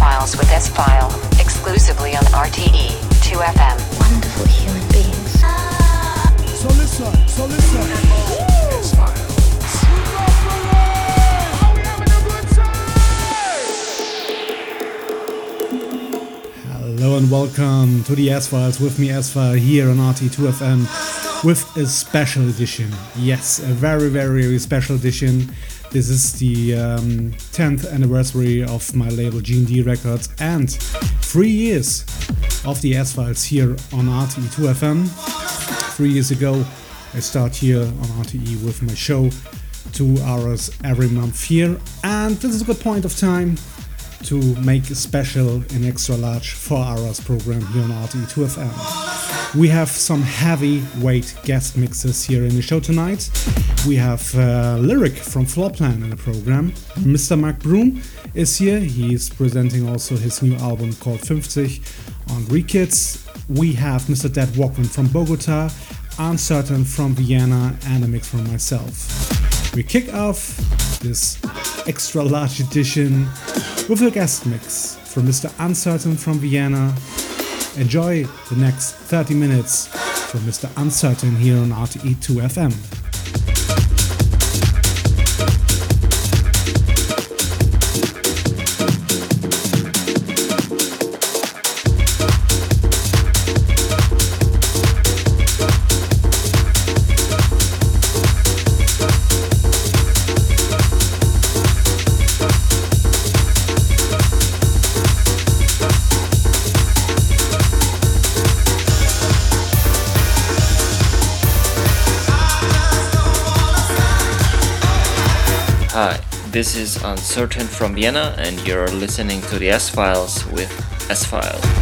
S-Files with S-File, exclusively on RTE 2FM. Wonderful human beings. So listen, so listen. Hello and welcome to the S Files with me, S File, here on RT2FM with a special edition. Yes, a very, very, very special edition. This is the um, 10th anniversary of my label G&D Records and three years of the S Files here on RTE2FM. Three years ago, I start here on RTE with my show, two hours every month here, and this is a good point of time to make a special and extra large 4 hours program here on RTE2FM. We have some heavyweight guest mixes here in the show tonight. We have uh, Lyric from Floorplan in the program. Mr. Mark Broom is here. He is presenting also his new album called 50 on Rekids. We have Mr. Dead Walkman from Bogota, Uncertain from Vienna, and a mix from myself. We kick off this extra large edition with a guest mix from Mr. Uncertain from Vienna. Enjoy the next 30 minutes from Mr. Uncertain here on RTE2 FM. This is Uncertain from Vienna, and you're listening to the S Files with S File.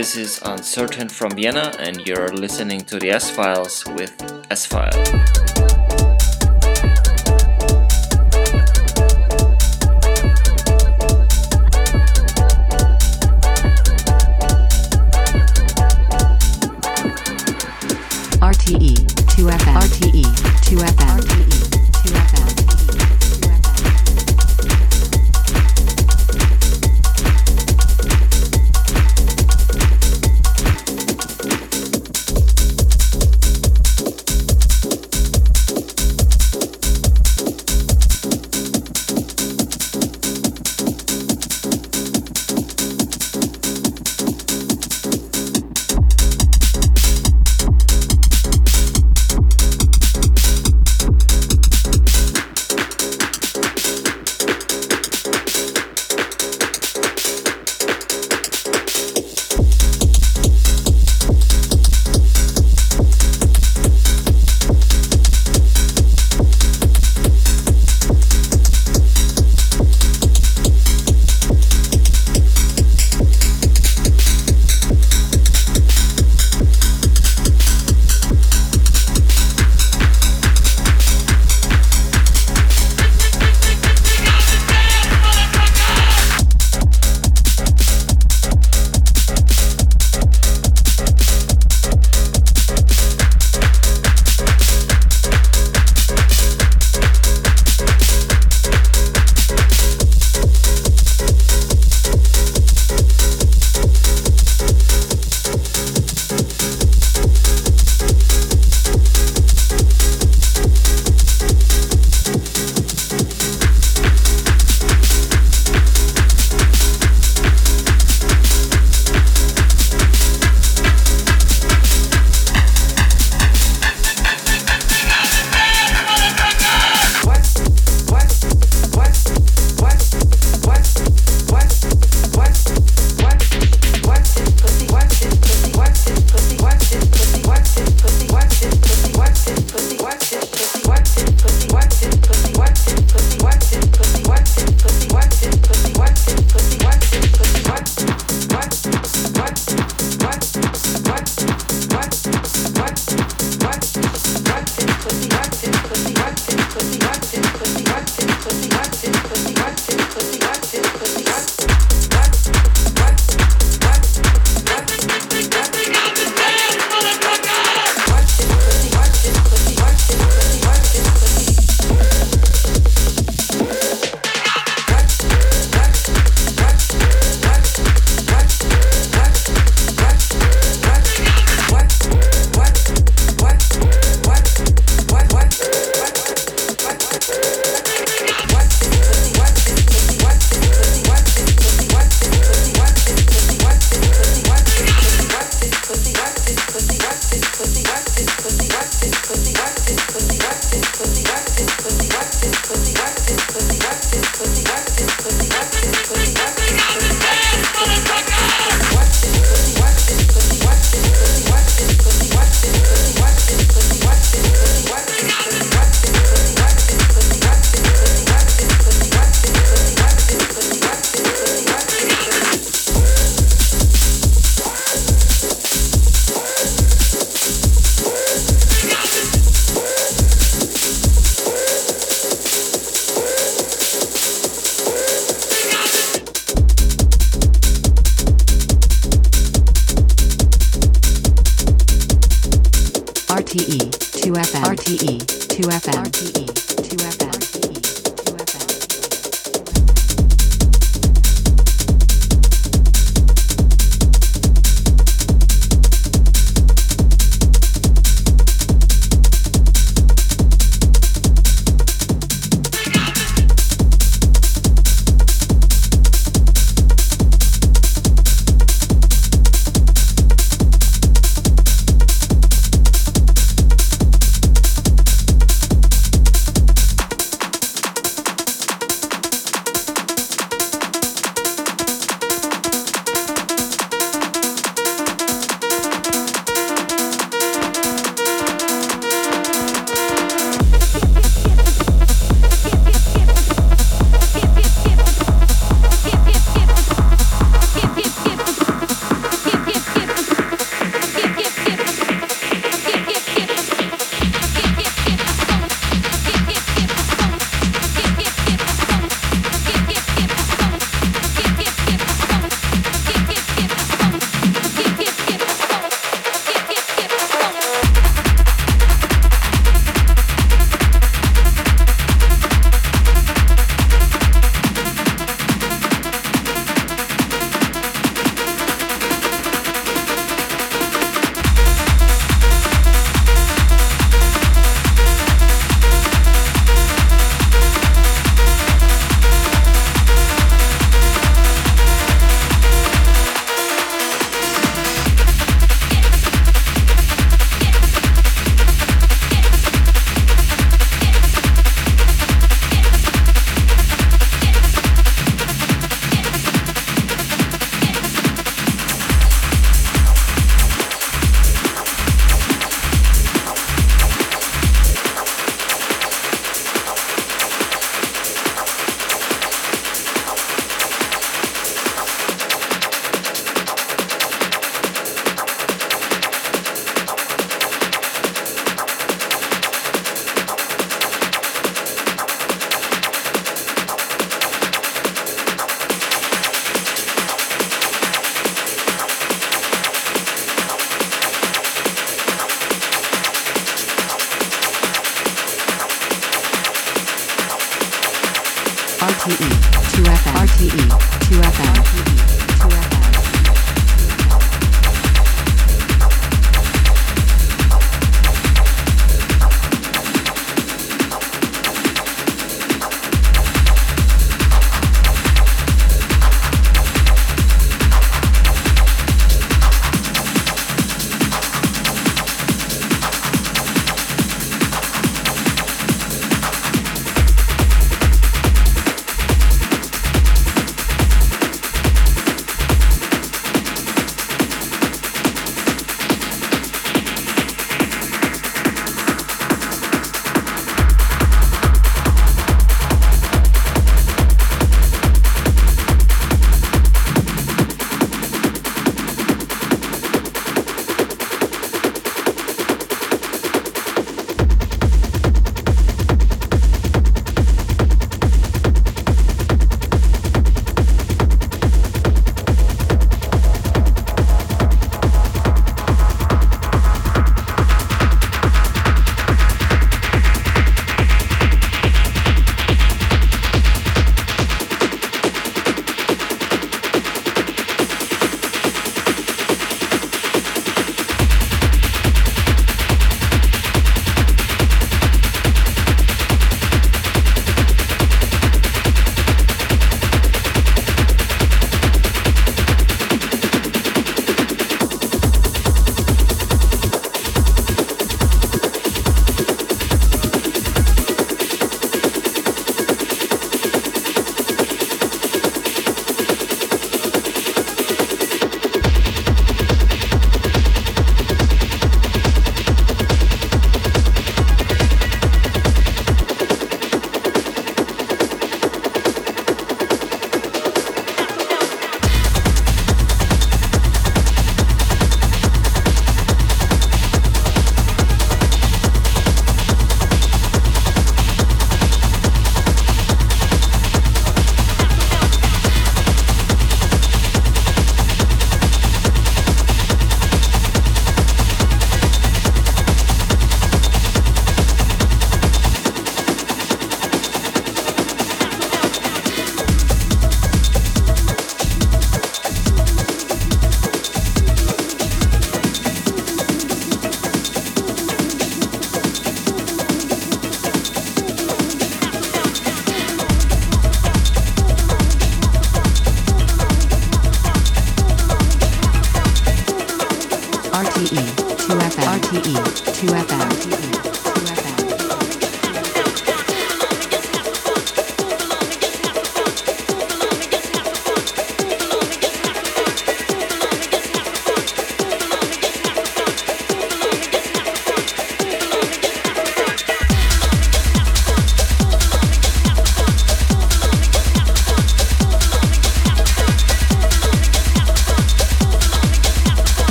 This is Uncertain from Vienna, and you're listening to the S Files with S File.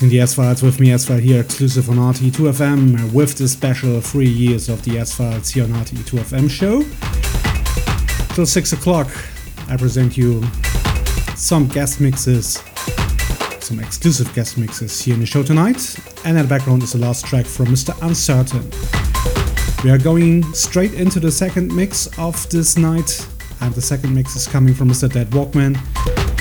Listening to S Files with me, S File here, exclusive on RT2FM, with the special three years of the S Files here on RT2FM show. Till 6 o'clock, I present you some guest mixes, some exclusive guest mixes here in the show tonight. And in the background is the last track from Mr. Uncertain. We are going straight into the second mix of this night, and the second mix is coming from Mr. Dead Walkman.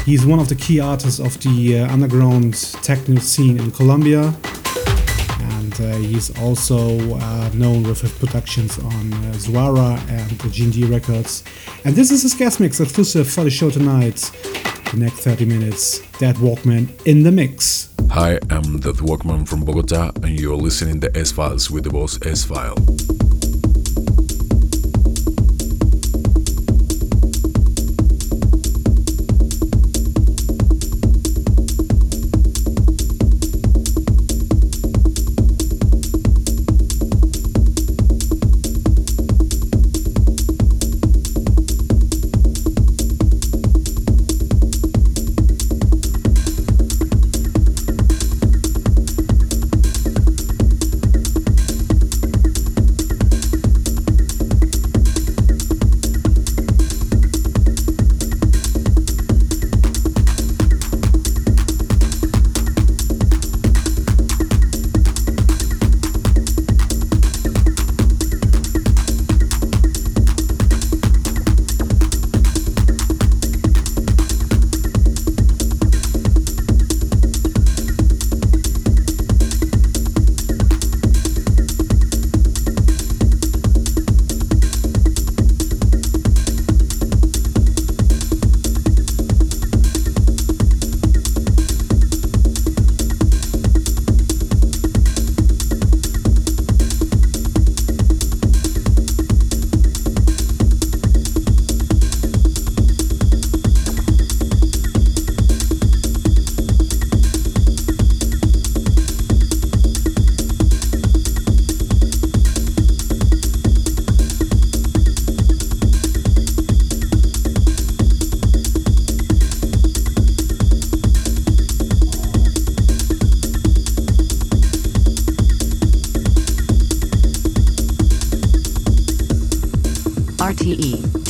He's one of the key artists of the uh, underground techno scene in Colombia. And uh, he's also uh, known with his productions on uh, Zwara and the G&D Records. And this is his guest mix exclusive for the show tonight. The next 30 minutes, Dead Walkman in the mix. Hi, I'm Dead Walkman from Bogota, and you're listening to S Files with the boss S File.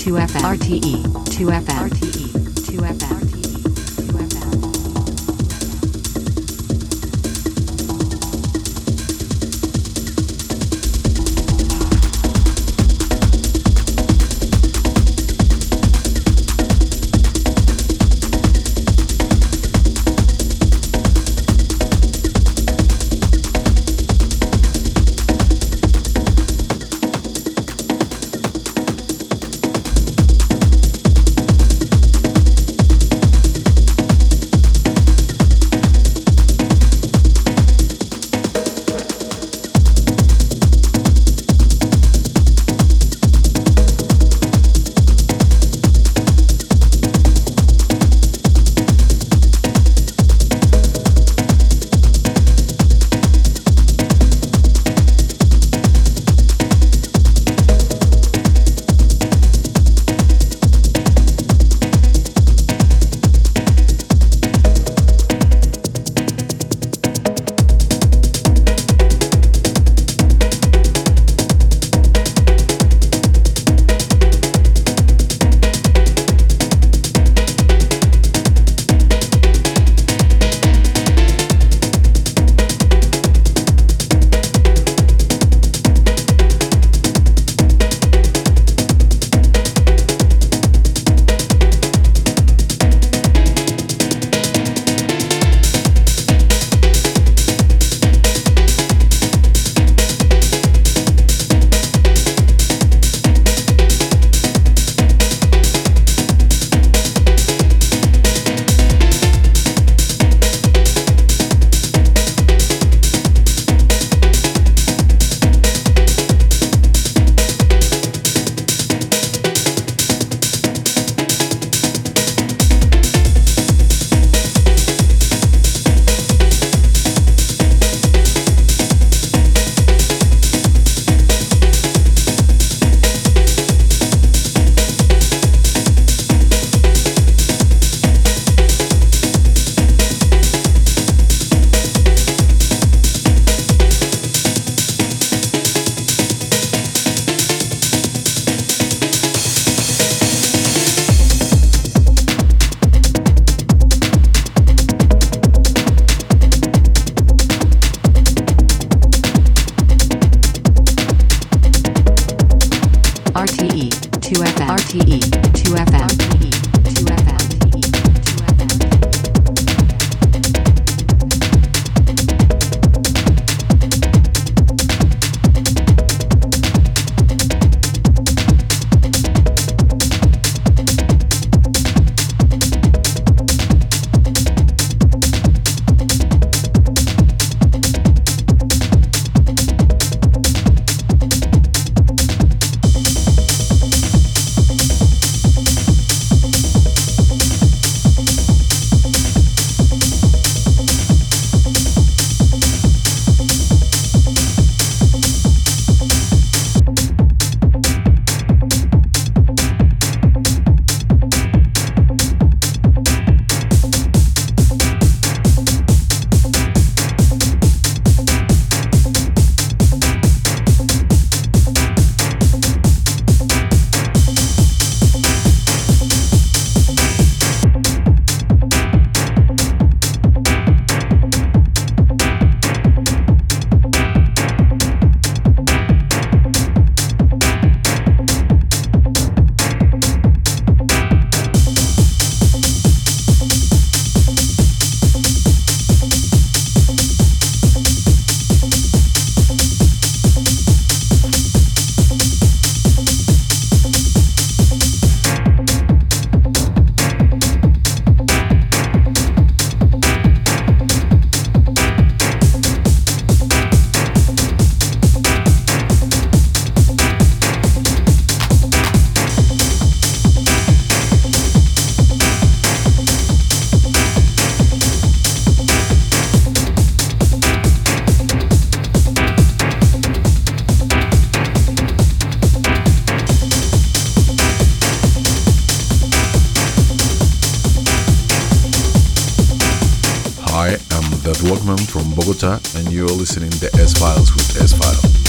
2FM RTE 2FM and you're listening to S Files with S File.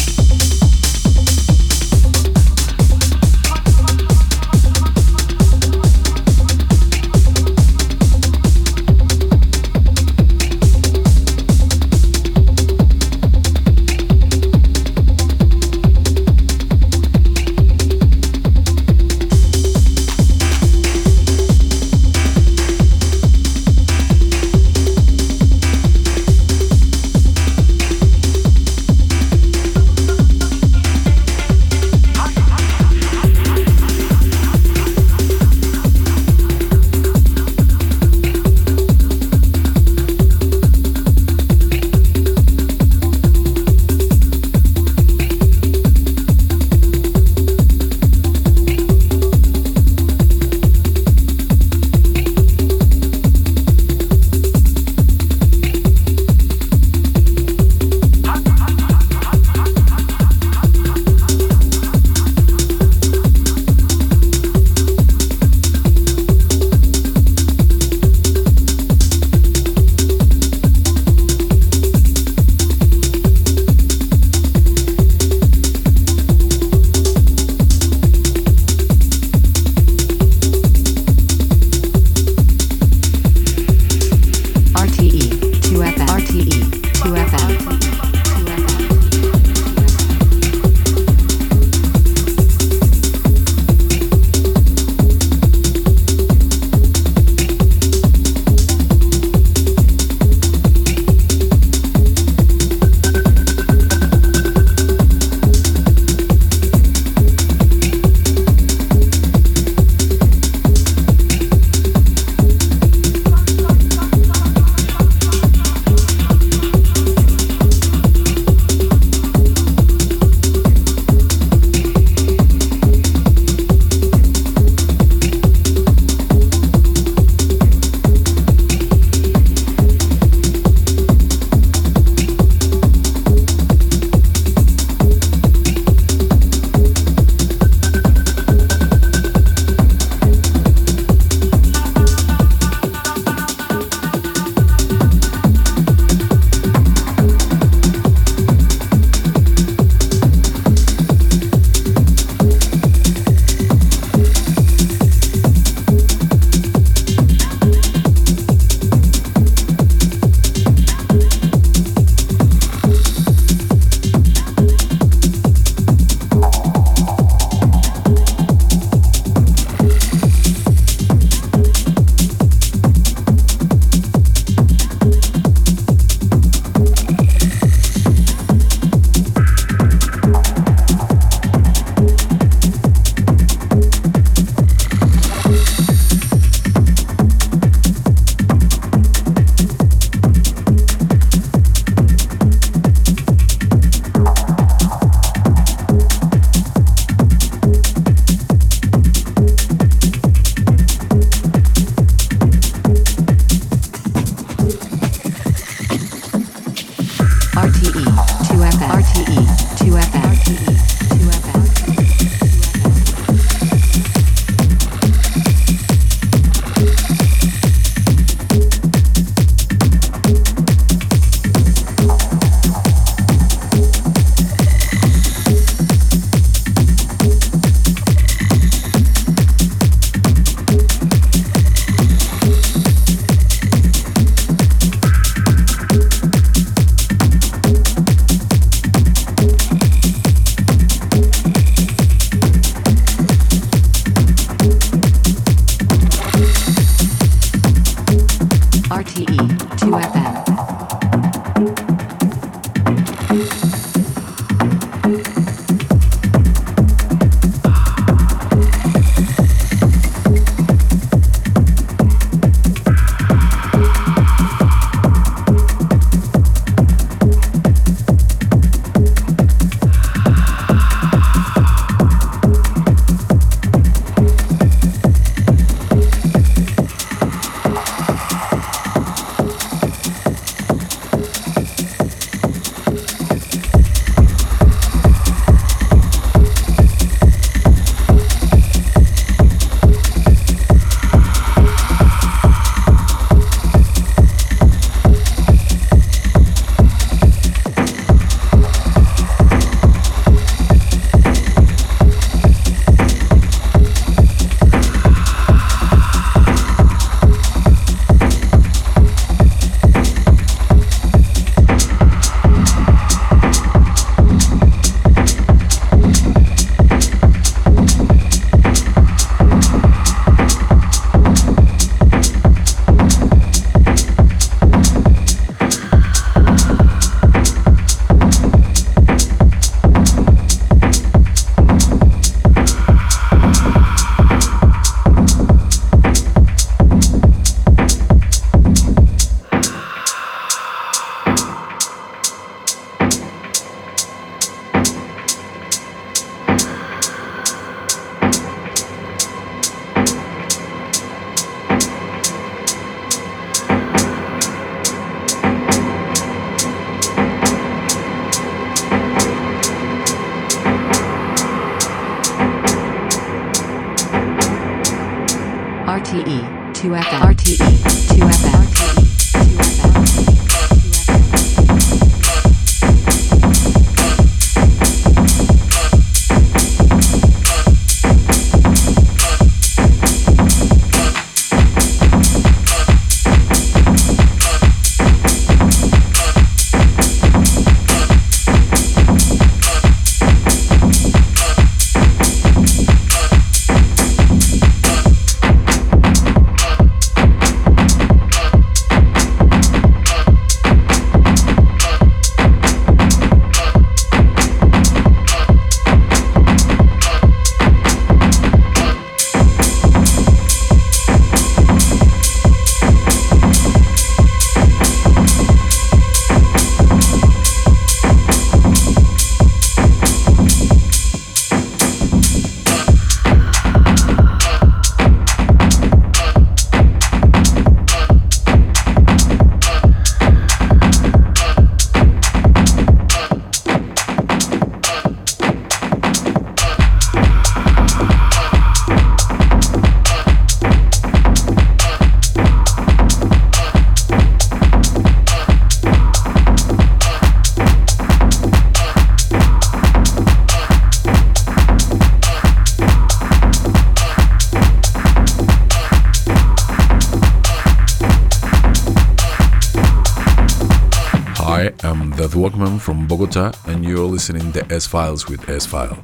Walkman from Bogota, and you're listening to S Files with S File.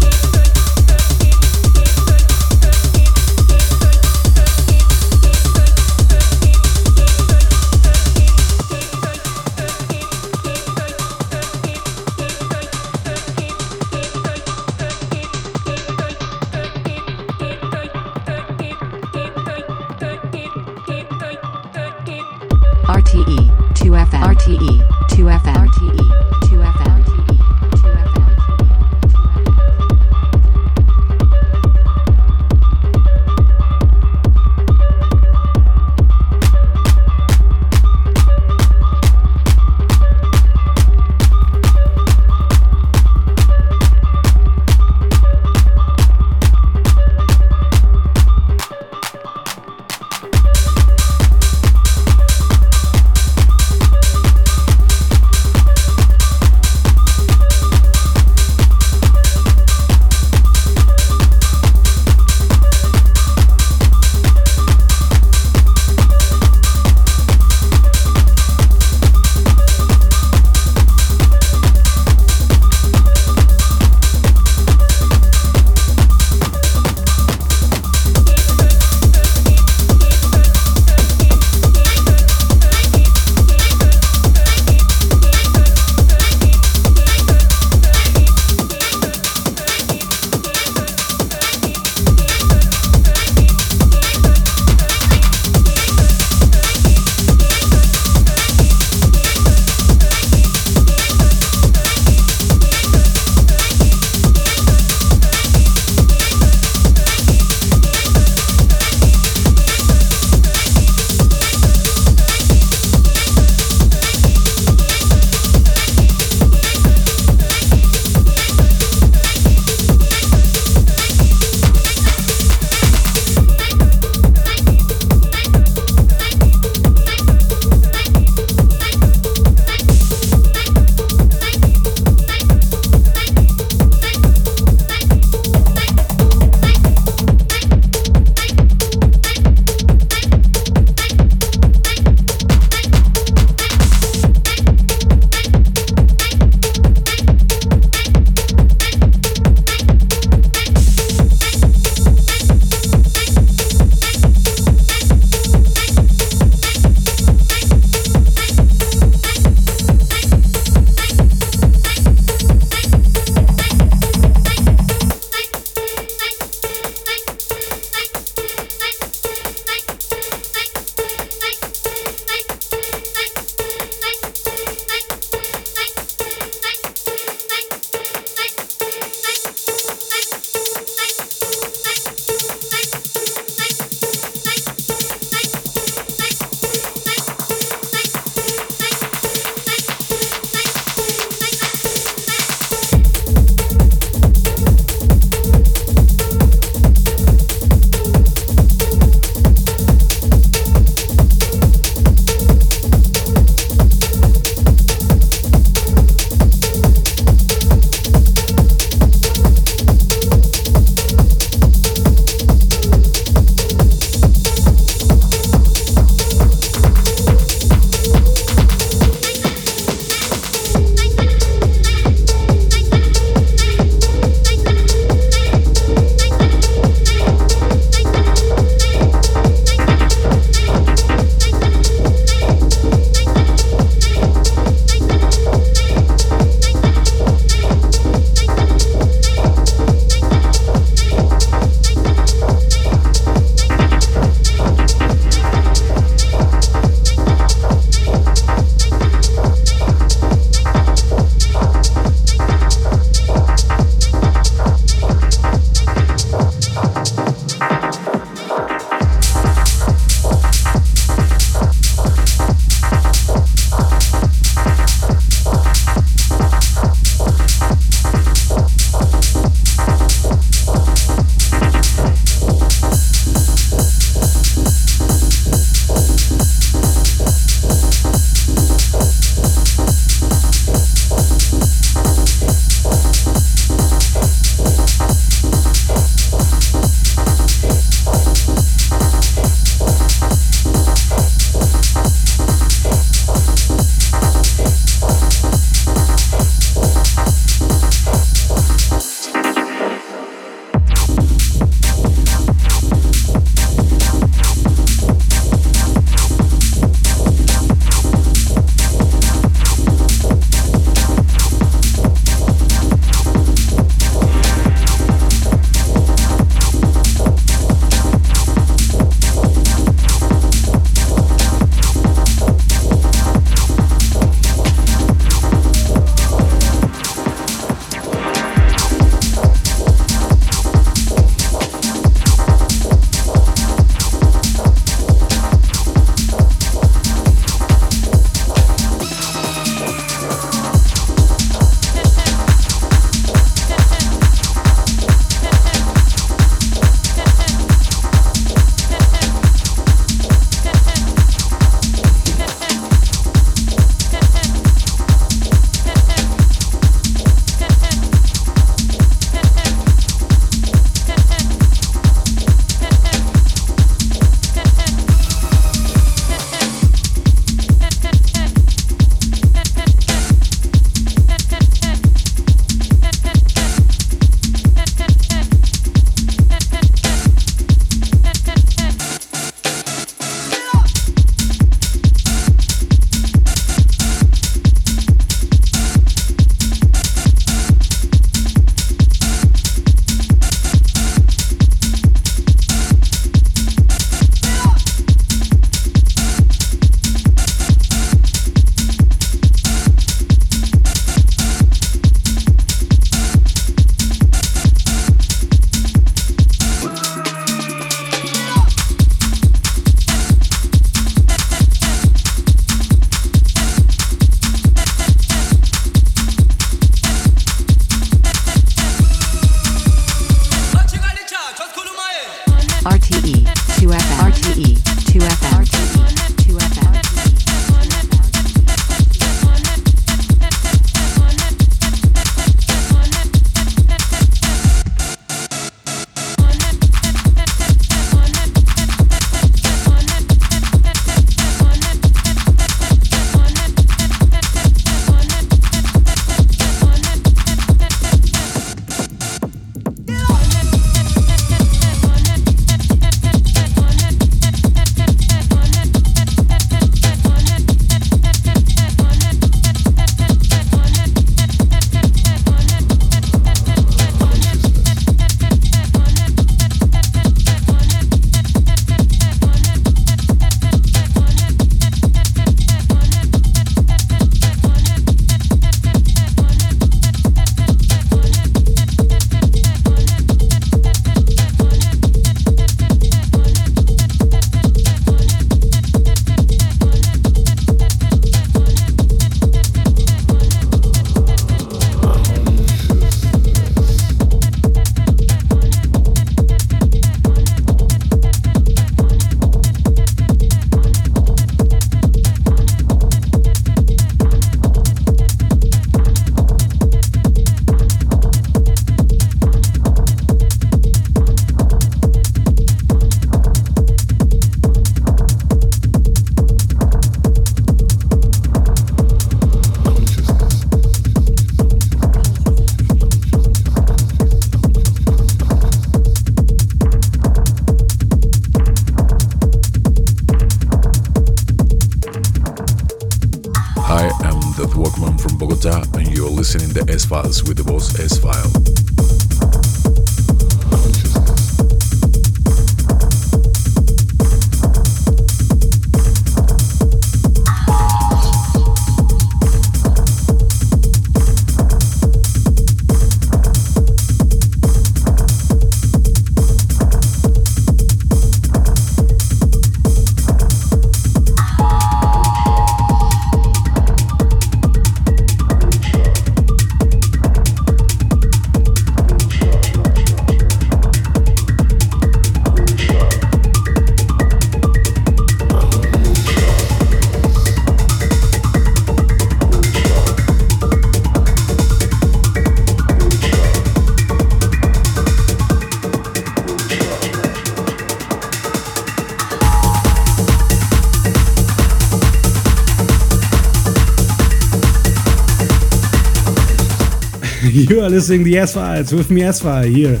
Are listening the S Files with me, S File, here,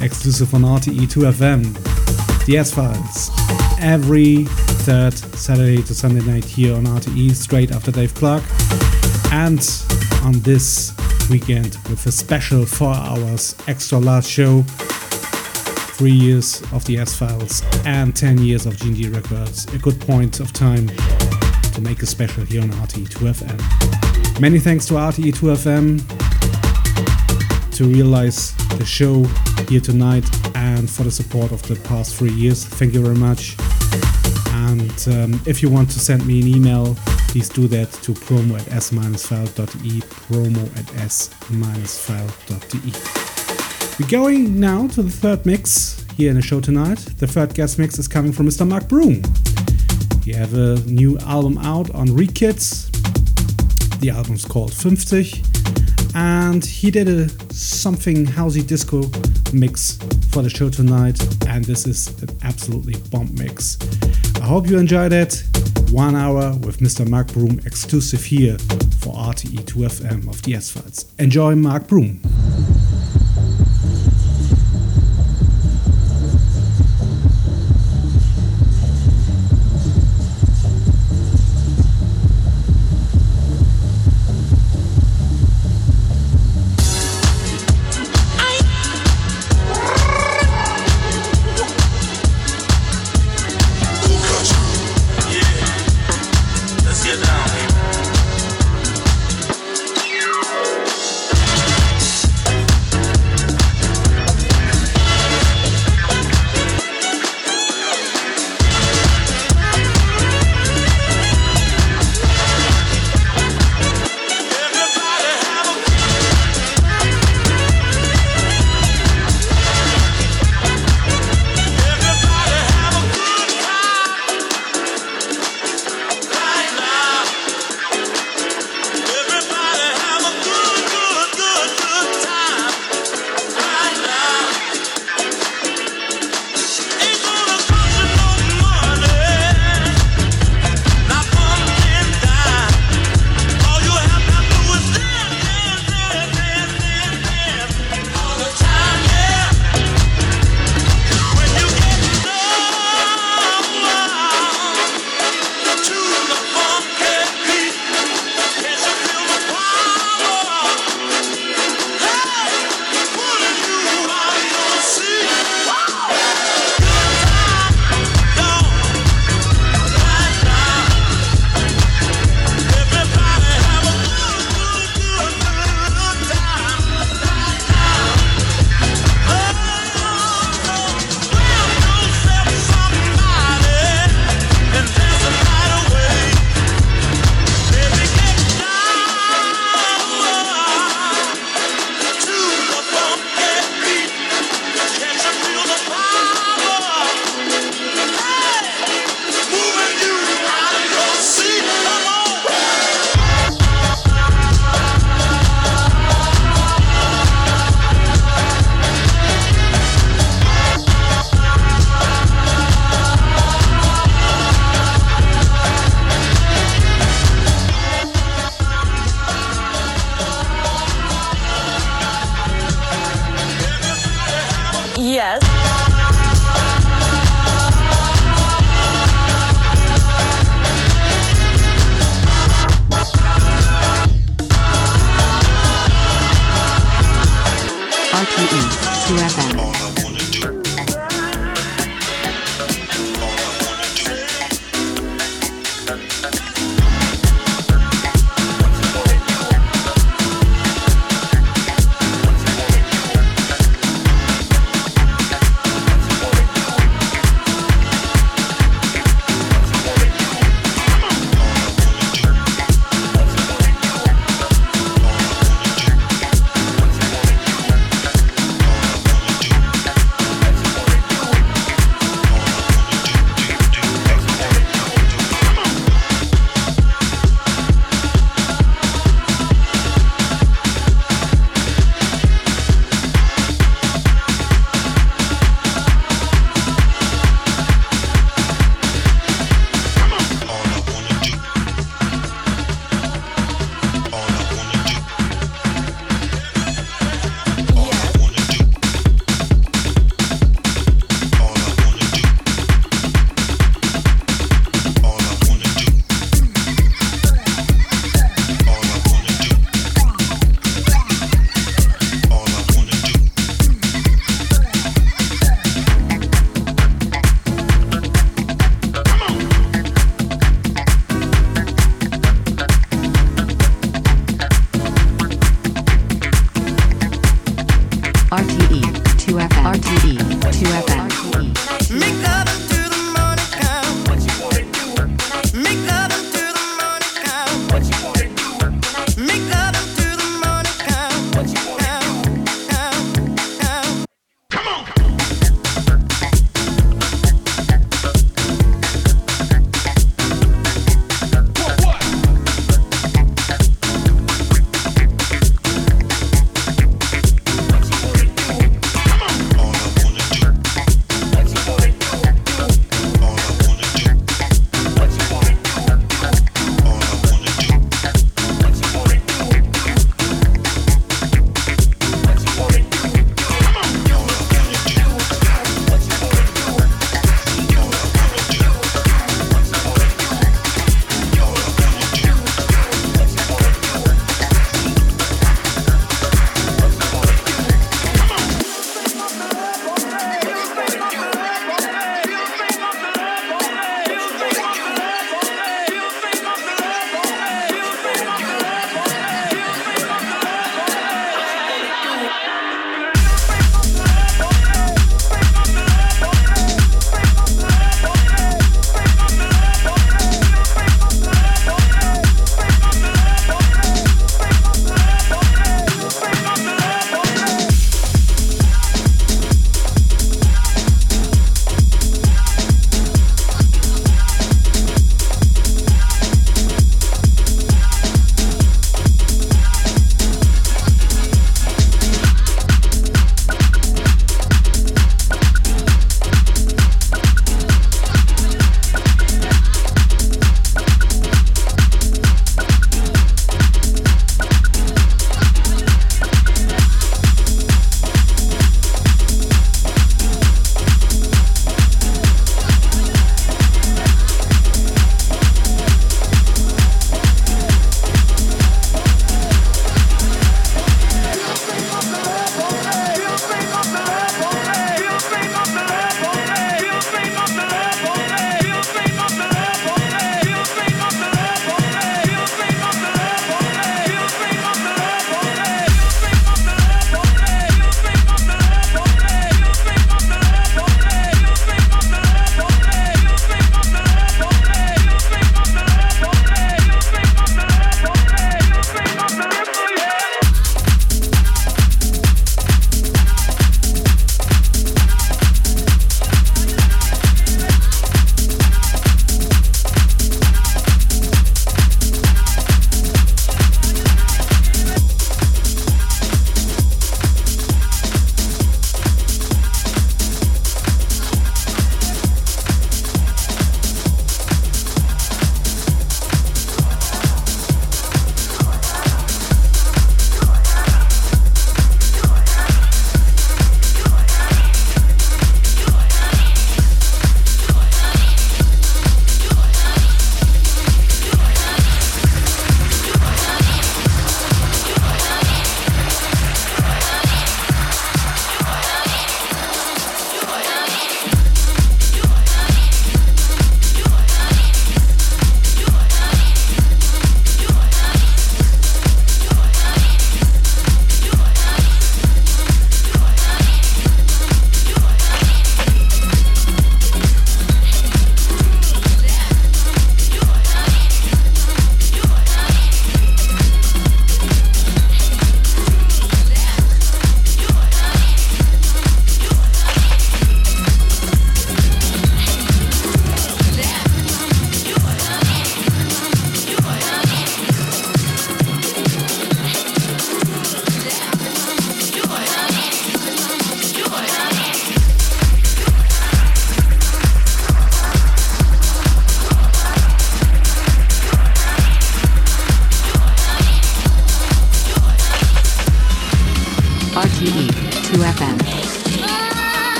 exclusive on RTE 2FM. The S Files, every third Saturday to Sunday night here on RTE, straight after Dave Clarke. And on this weekend with a special four hours extra large show. Three years of the S Files and 10 years of G&G Records. A good point of time to make a special here on RTE 2FM. Many thanks to RTE 2FM to realize the show here tonight and for the support of the past three years. Thank you very much. And um, if you want to send me an email, please do that to promo at s-file.de, promo at s-file.de. We're going now to the third mix here in the show tonight. The third guest mix is coming from Mr. Mark Broom. He have a new album out on Rekids. The album's called 50 and he did a something housey disco mix for the show tonight and this is an absolutely bomb mix. I hope you enjoyed it. One hour with mr mark broom exclusive here for rte2fm of the s files enjoy mark broom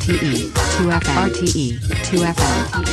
RTE 2FM RTE 2FM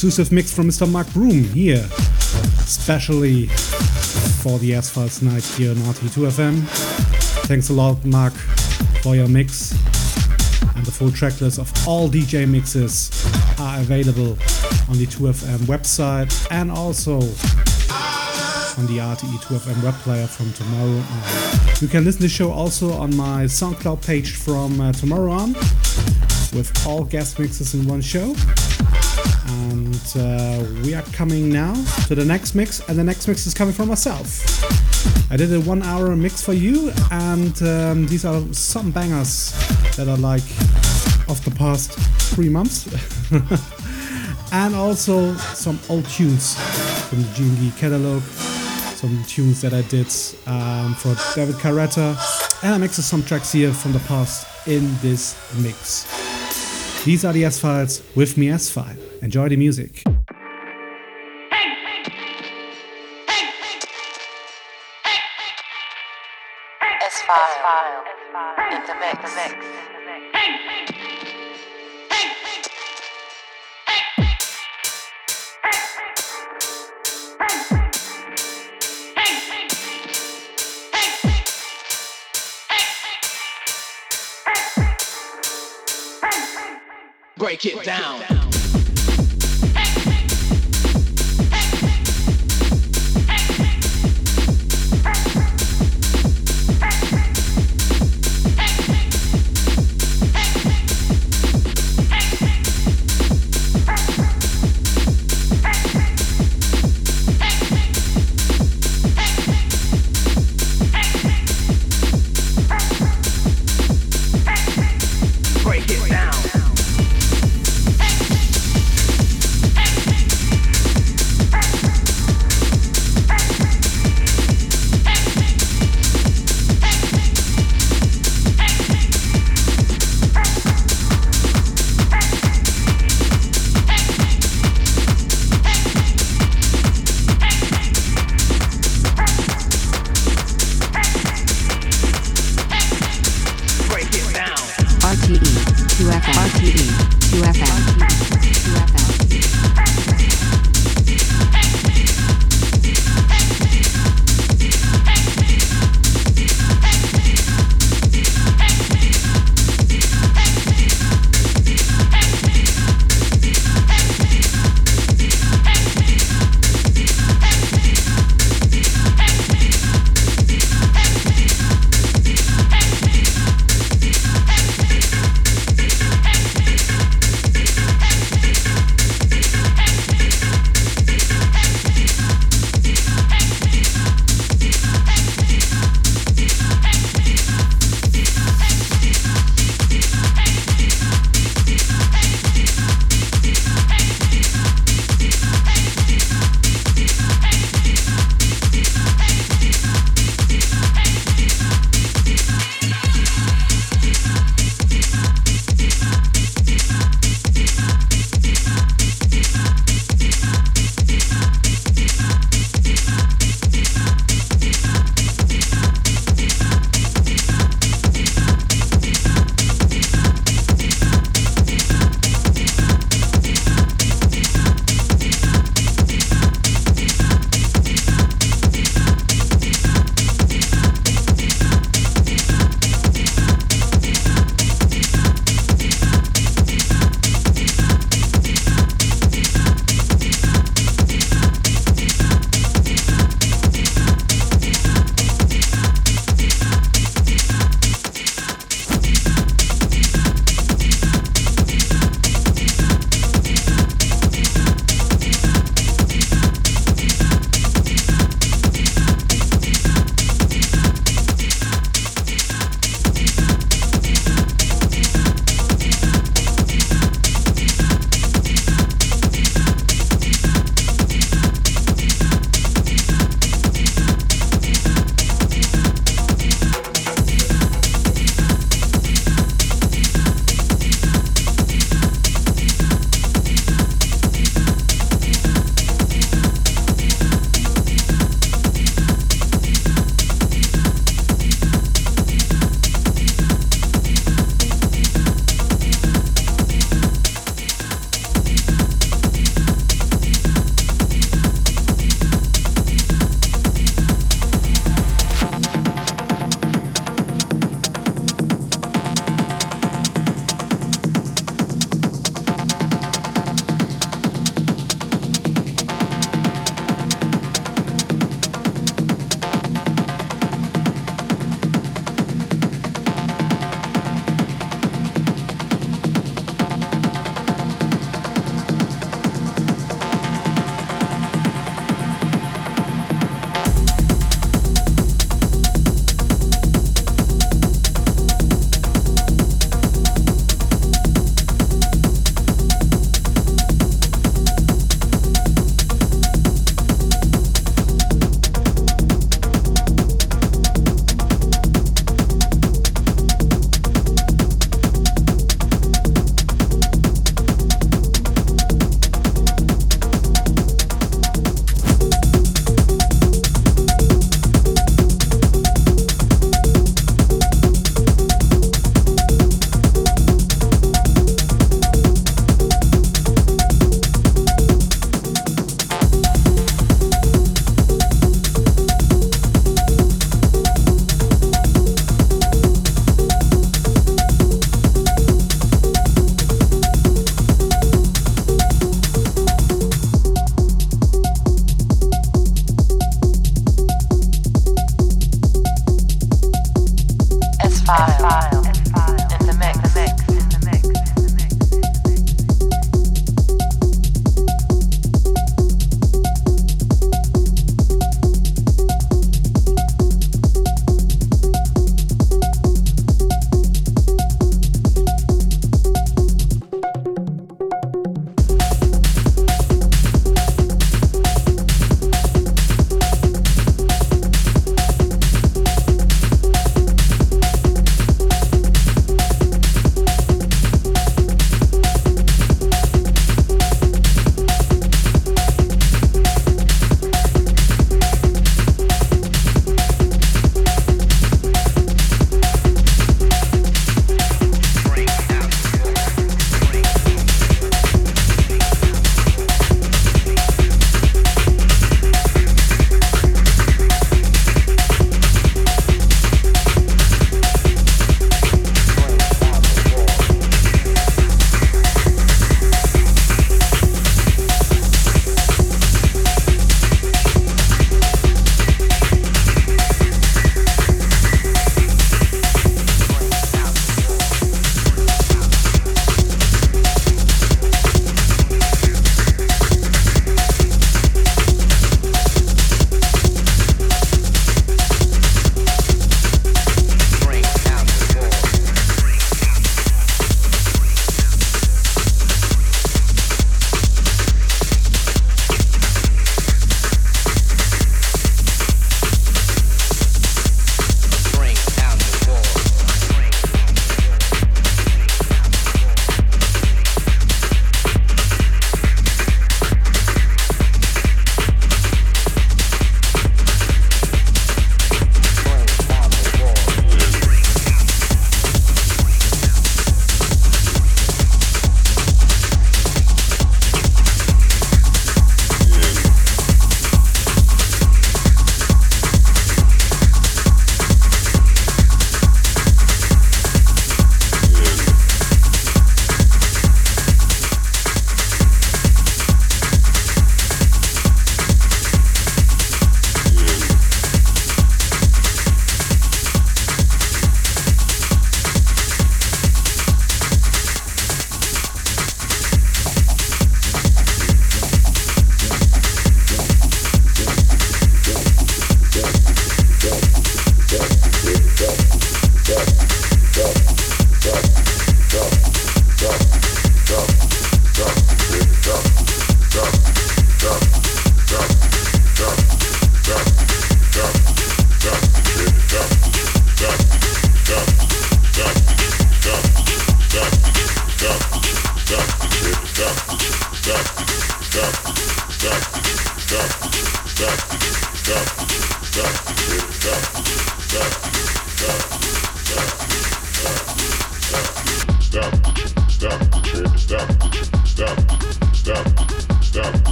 exclusive mix from Mr. Mark Broom here, especially for the Files night here on RTE2FM. Thanks a lot, Mark, for your mix. And the full track list of all DJ mixes are available on the 2FM website and also on the RTE2FM web player from tomorrow on. You can listen to the show also on my SoundCloud page from uh, tomorrow on with all guest mixes in one show. Uh, we are coming now to the next mix, and the next mix is coming from myself. I did a one hour mix for you, and um, these are some bangers that are like of the past three months. and also some old tunes from the GMD catalog, some tunes that I did um, for David Carretta, and I mixed some tracks here from the past in this mix. These are the S Files with me S File. Enjoy the music.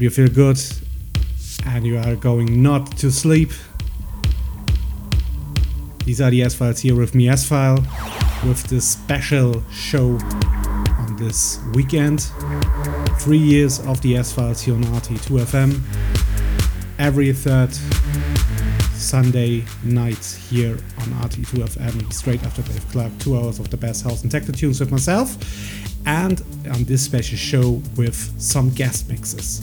Hope you feel good and you are going not to sleep. These are the S Files here with me, S File, with this special show on this weekend. Three years of the S Files here on RTE2FM. Every third Sunday night here on RTE2FM, straight after Dave Clarke. Two hours of the best house and techno tunes with myself. And on this special show with some guest mixes.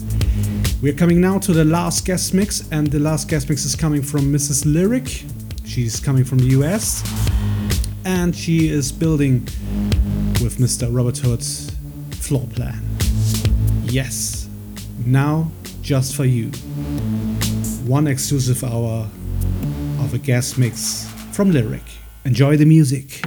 We're coming now to the last guest mix, and the last guest mix is coming from Mrs. Lyric. She's coming from the US, and she is building with Mr. Robert Hood's Floorplan. Yes, now just for you. One exclusive hour of a guest mix from Lyric. Enjoy the music.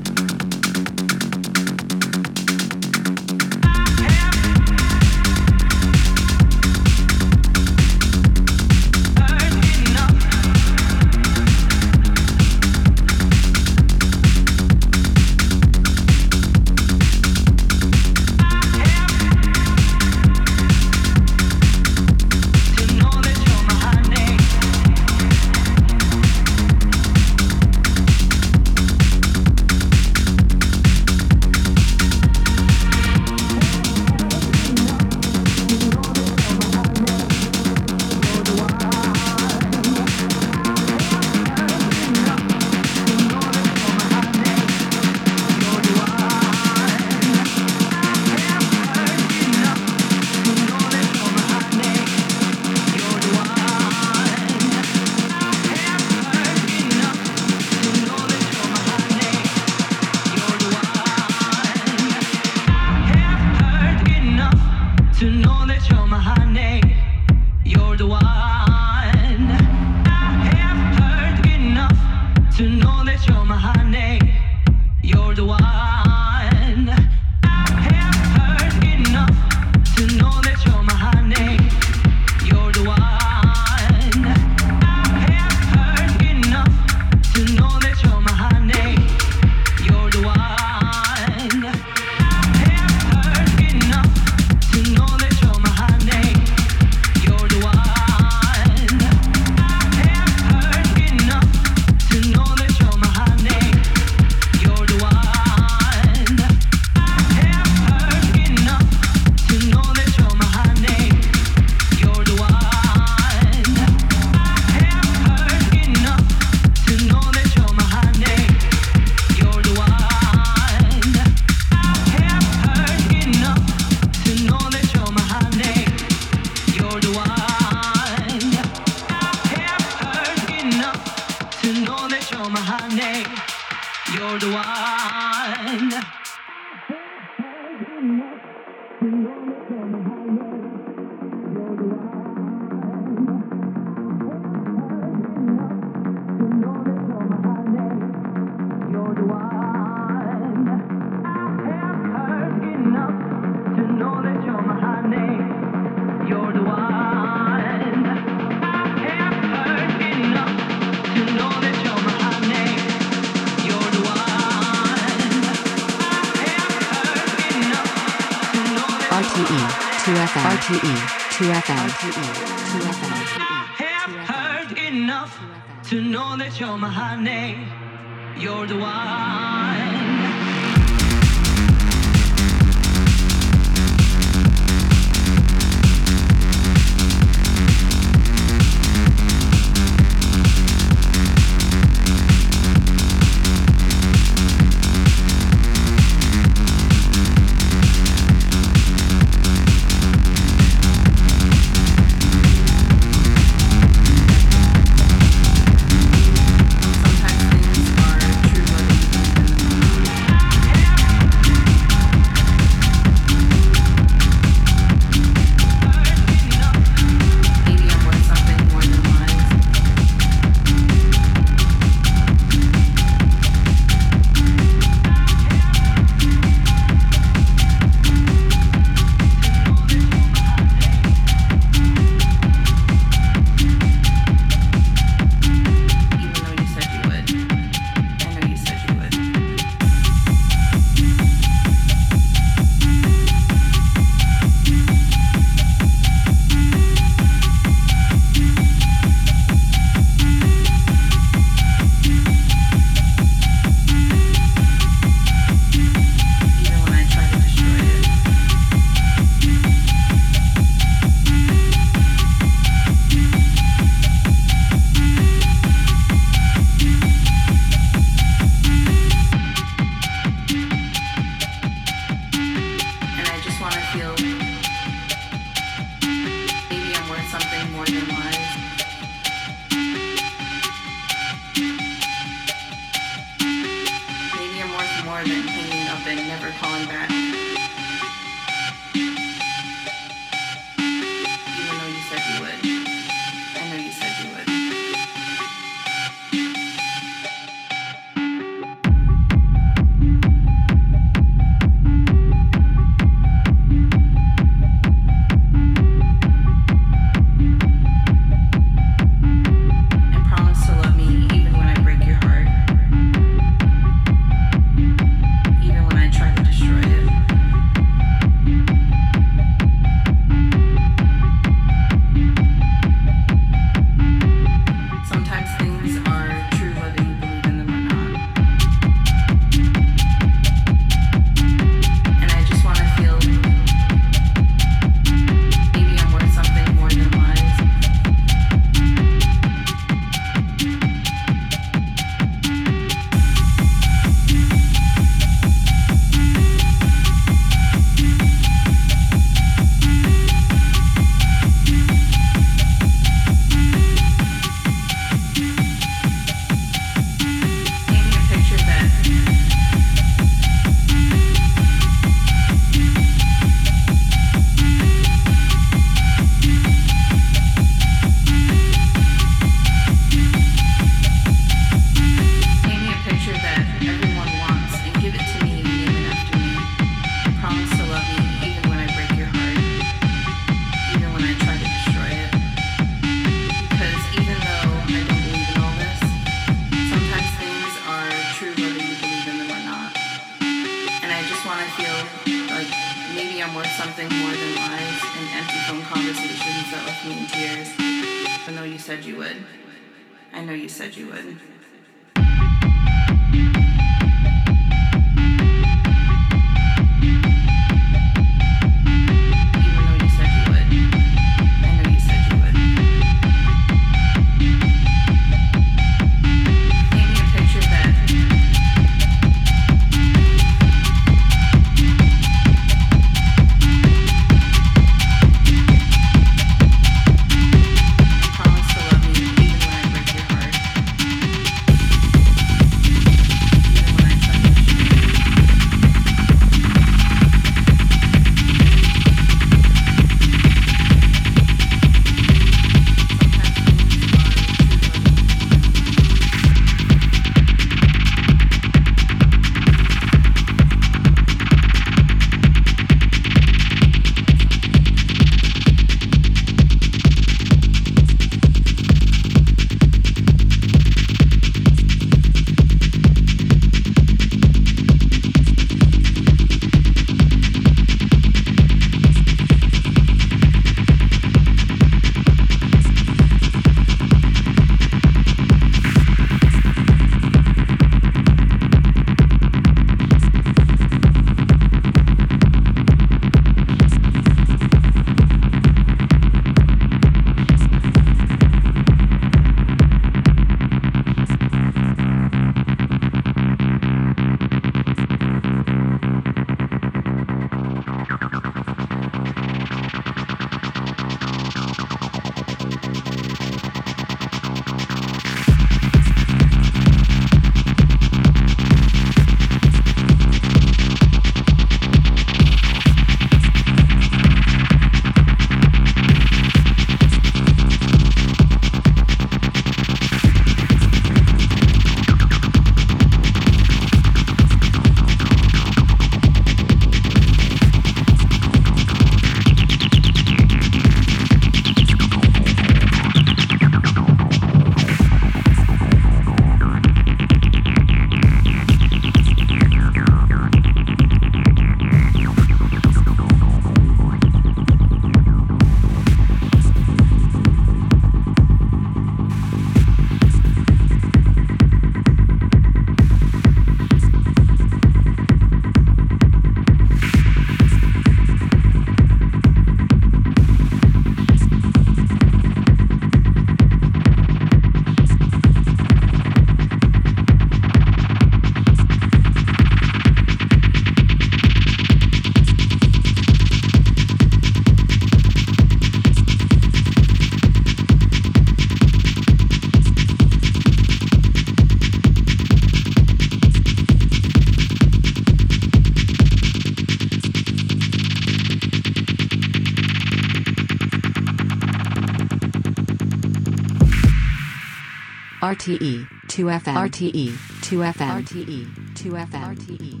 RTE 2FM RTE 2FM RTE 2FM RTE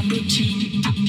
Appetit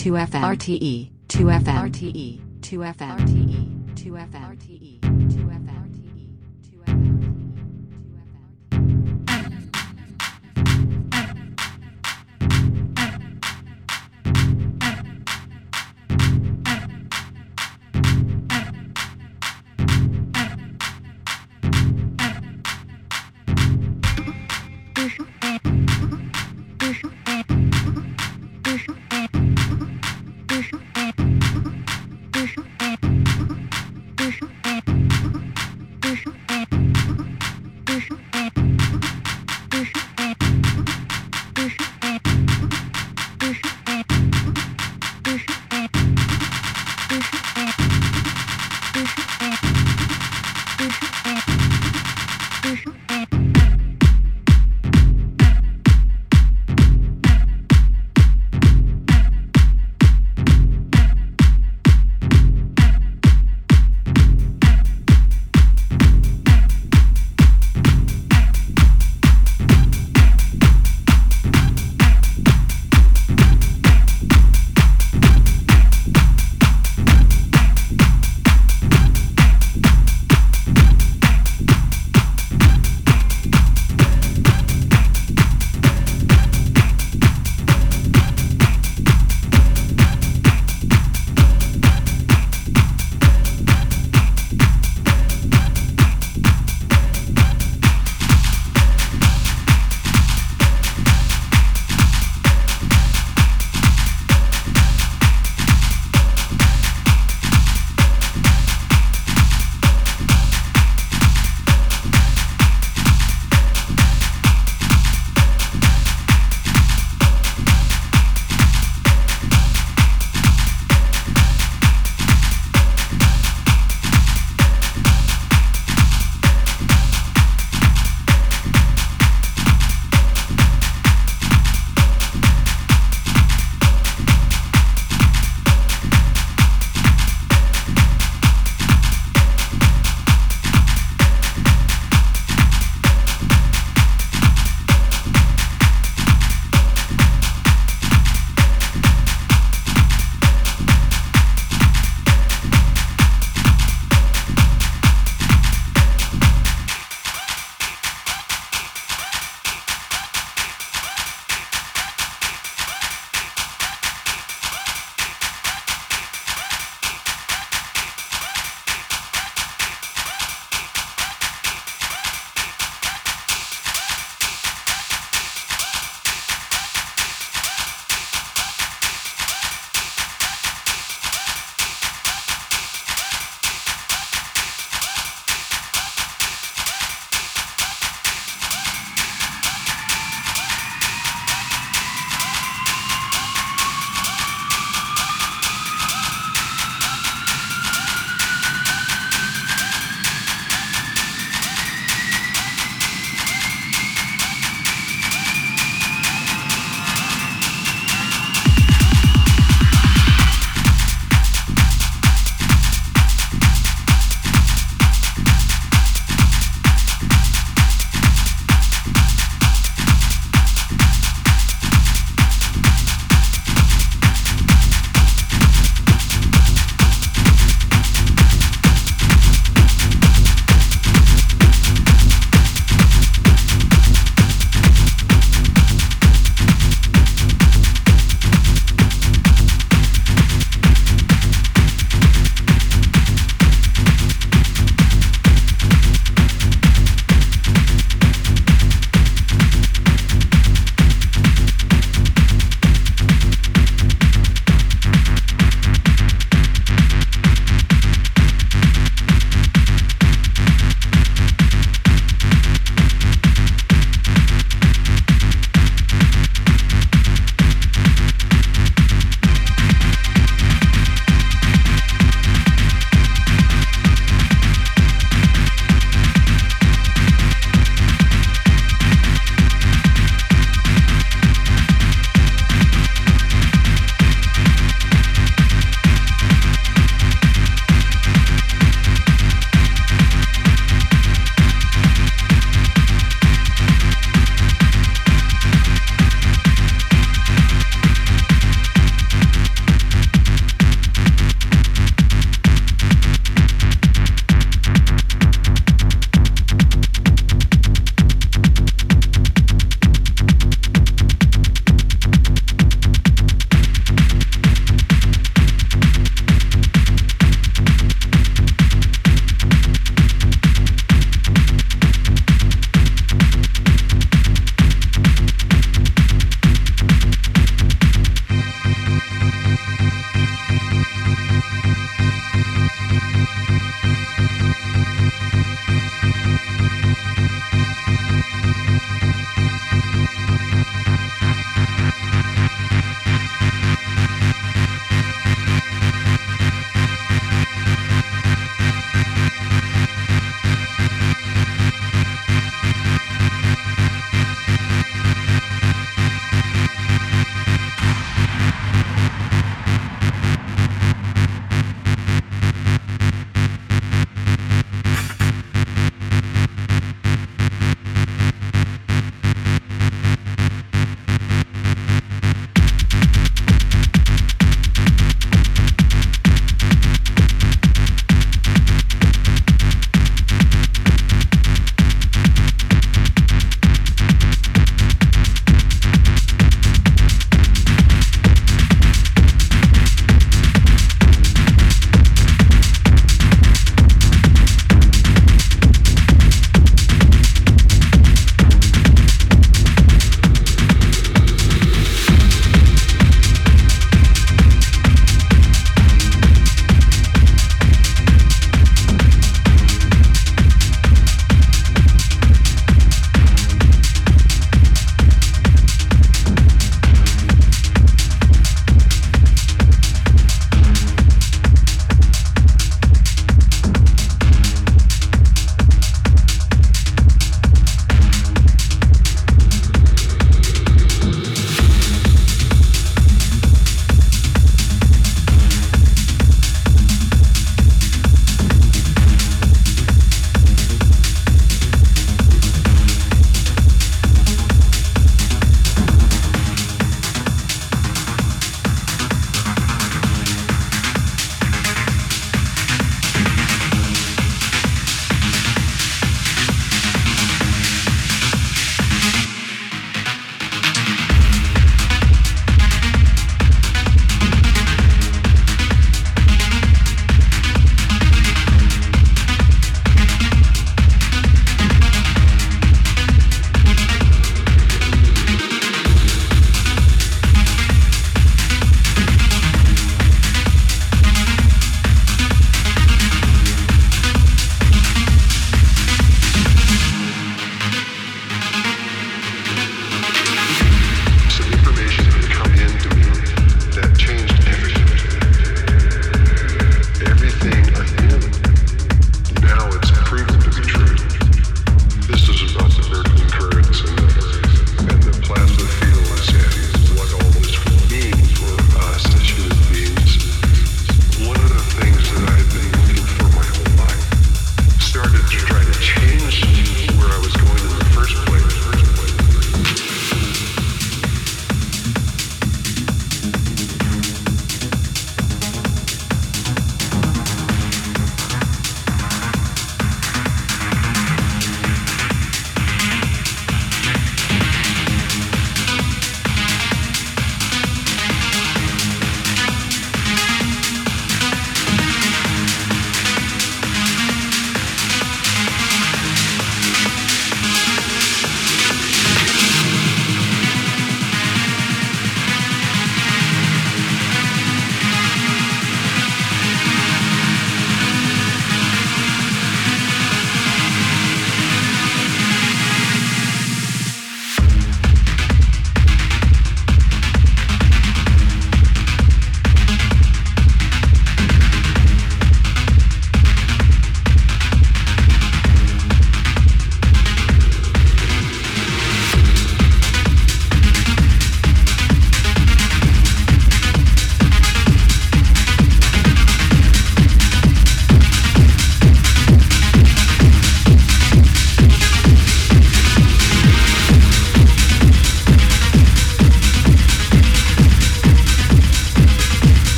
2FM RTE 2FM RTE 2FM RTE 2FM RTE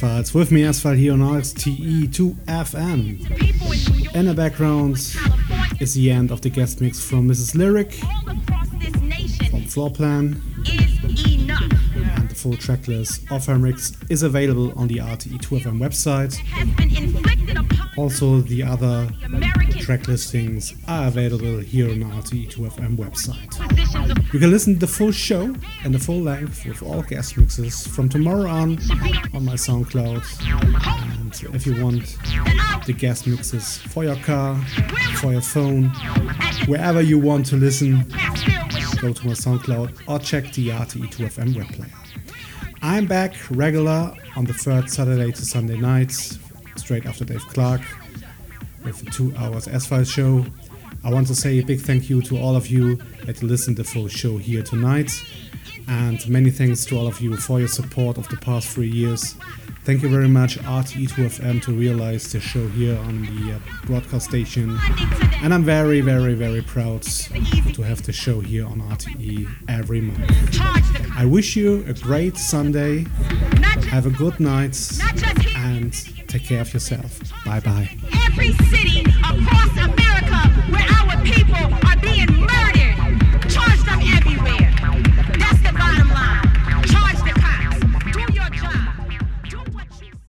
S-Files with me, S-File, here on RTE2FM. In the background is the end of the guest mix from Mrs. Lyric, from Floorplan, and the full track list of her mix is available on the RTE2FM website. Also, the other track listings are available here on the RTE2FM website. You can listen to the full show and the full length with all guest mixes from tomorrow on on my SoundCloud. And if you want the guest mixes for your car, for your phone, wherever you want to listen, go to my SoundCloud or check the RTE2FM web player. I'm back regular on the third Saturday to Sunday nights, straight after Dave Clarke, with a two hours S-Files show. I want to say a big thank you to all of you that listened to the full show here tonight. And many thanks to all of you for your support of the past three years. Thank you very much, RTE2FM, to realize the show here on the uh, broadcast station. And I'm very, very, very proud to have the show here on RTE every month. I wish you a great Sunday. Have a good night and take care of yourself. Bye bye.